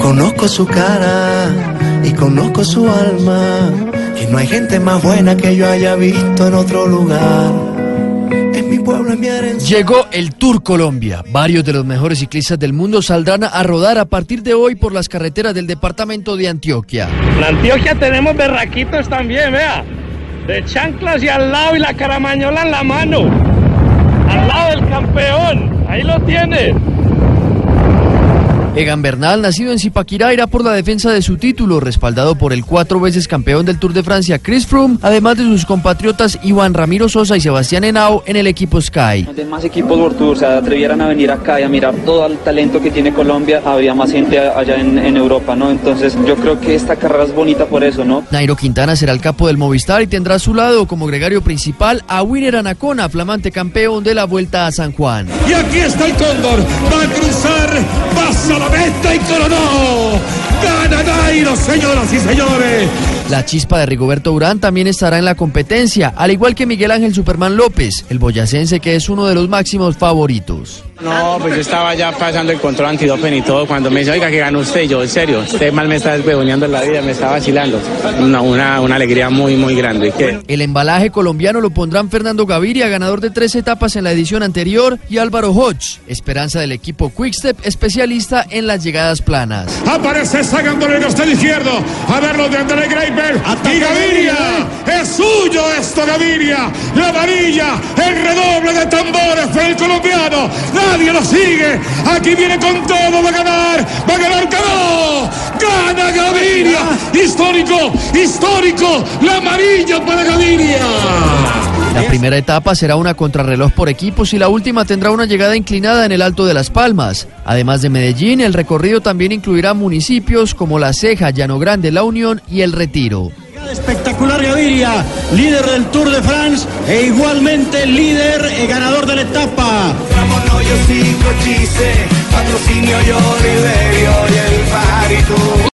Conozco su cara y conozco su alma. Que no hay gente más buena que yo haya visto en otro lugar. Es mi pueblo, es mi herencia. Llegó el Tour Colombia. Varios de los mejores ciclistas del mundo saldrán a rodar a partir de hoy por las carreteras del departamento de Antioquia. En Antioquia tenemos berraquitos también, vea. De chanclas y al lado y la caramañola en la mano. Al lado del campeón. Ahí lo tiene. Egan Bernal, nacido en Zipaquirá, irá por la defensa de su título, respaldado por el cuatro veces campeón del Tour de Francia, Chris Froome, además de sus compatriotas Iván Ramiro Sosa y Sebastián Henao en el equipo Sky. Donde más equipos World Tour se atrevieran a venir acá y a mirar todo el talento que tiene Colombia, habría más gente allá en, en Europa, ¿no? Entonces yo creo que esta carrera es bonita por eso, ¿no? Nairo Quintana será el capo del Movistar y tendrá a su lado como gregario principal a Winner Anacona, flamante campeón de la Vuelta a San Juan. Y aquí está el Cóndor, va a cruzar, pasa la meta y coronó. Gana Nairo, señoras y señores. La chispa de Rigoberto Urán también estará en la competencia, al igual que Miguel Ángel Superman López, el boyacense que es uno de los máximos favoritos. No, pues yo estaba ya pasando el control antidopen y todo. Cuando me dice, oiga, que ganó usted, yo, en serio, usted mal me está desbegoneando en la vida, me está vacilando. Una, una, una alegría muy, muy grande. ¿Qué? El embalaje colombiano lo pondrán Fernando Gaviria, ganador de tres etapas en la edición anterior, y Álvaro Hodge, esperanza del equipo Quickstep, especialista en las llegadas planas. Aparece por el costado izquierdo. A verlo de André Greiper. Y Gaviria. Es suyo esto, Gaviria. La varilla. El redoble de tambores para el colombiano. Nadie lo sigue. Aquí viene con todo. Va a ganar. Va a ganar. Ganó. Gana Gaviria. Histórico. Histórico. La amarilla para Gaviria. La primera etapa será una contrarreloj por equipos y la última tendrá una llegada inclinada en el Alto de las Palmas. Además de Medellín, el recorrido también incluirá municipios como La Ceja, Llano Grande, La Unión y El Retiro. Líder del Tour de France e igualmente líder y ganador de la etapa.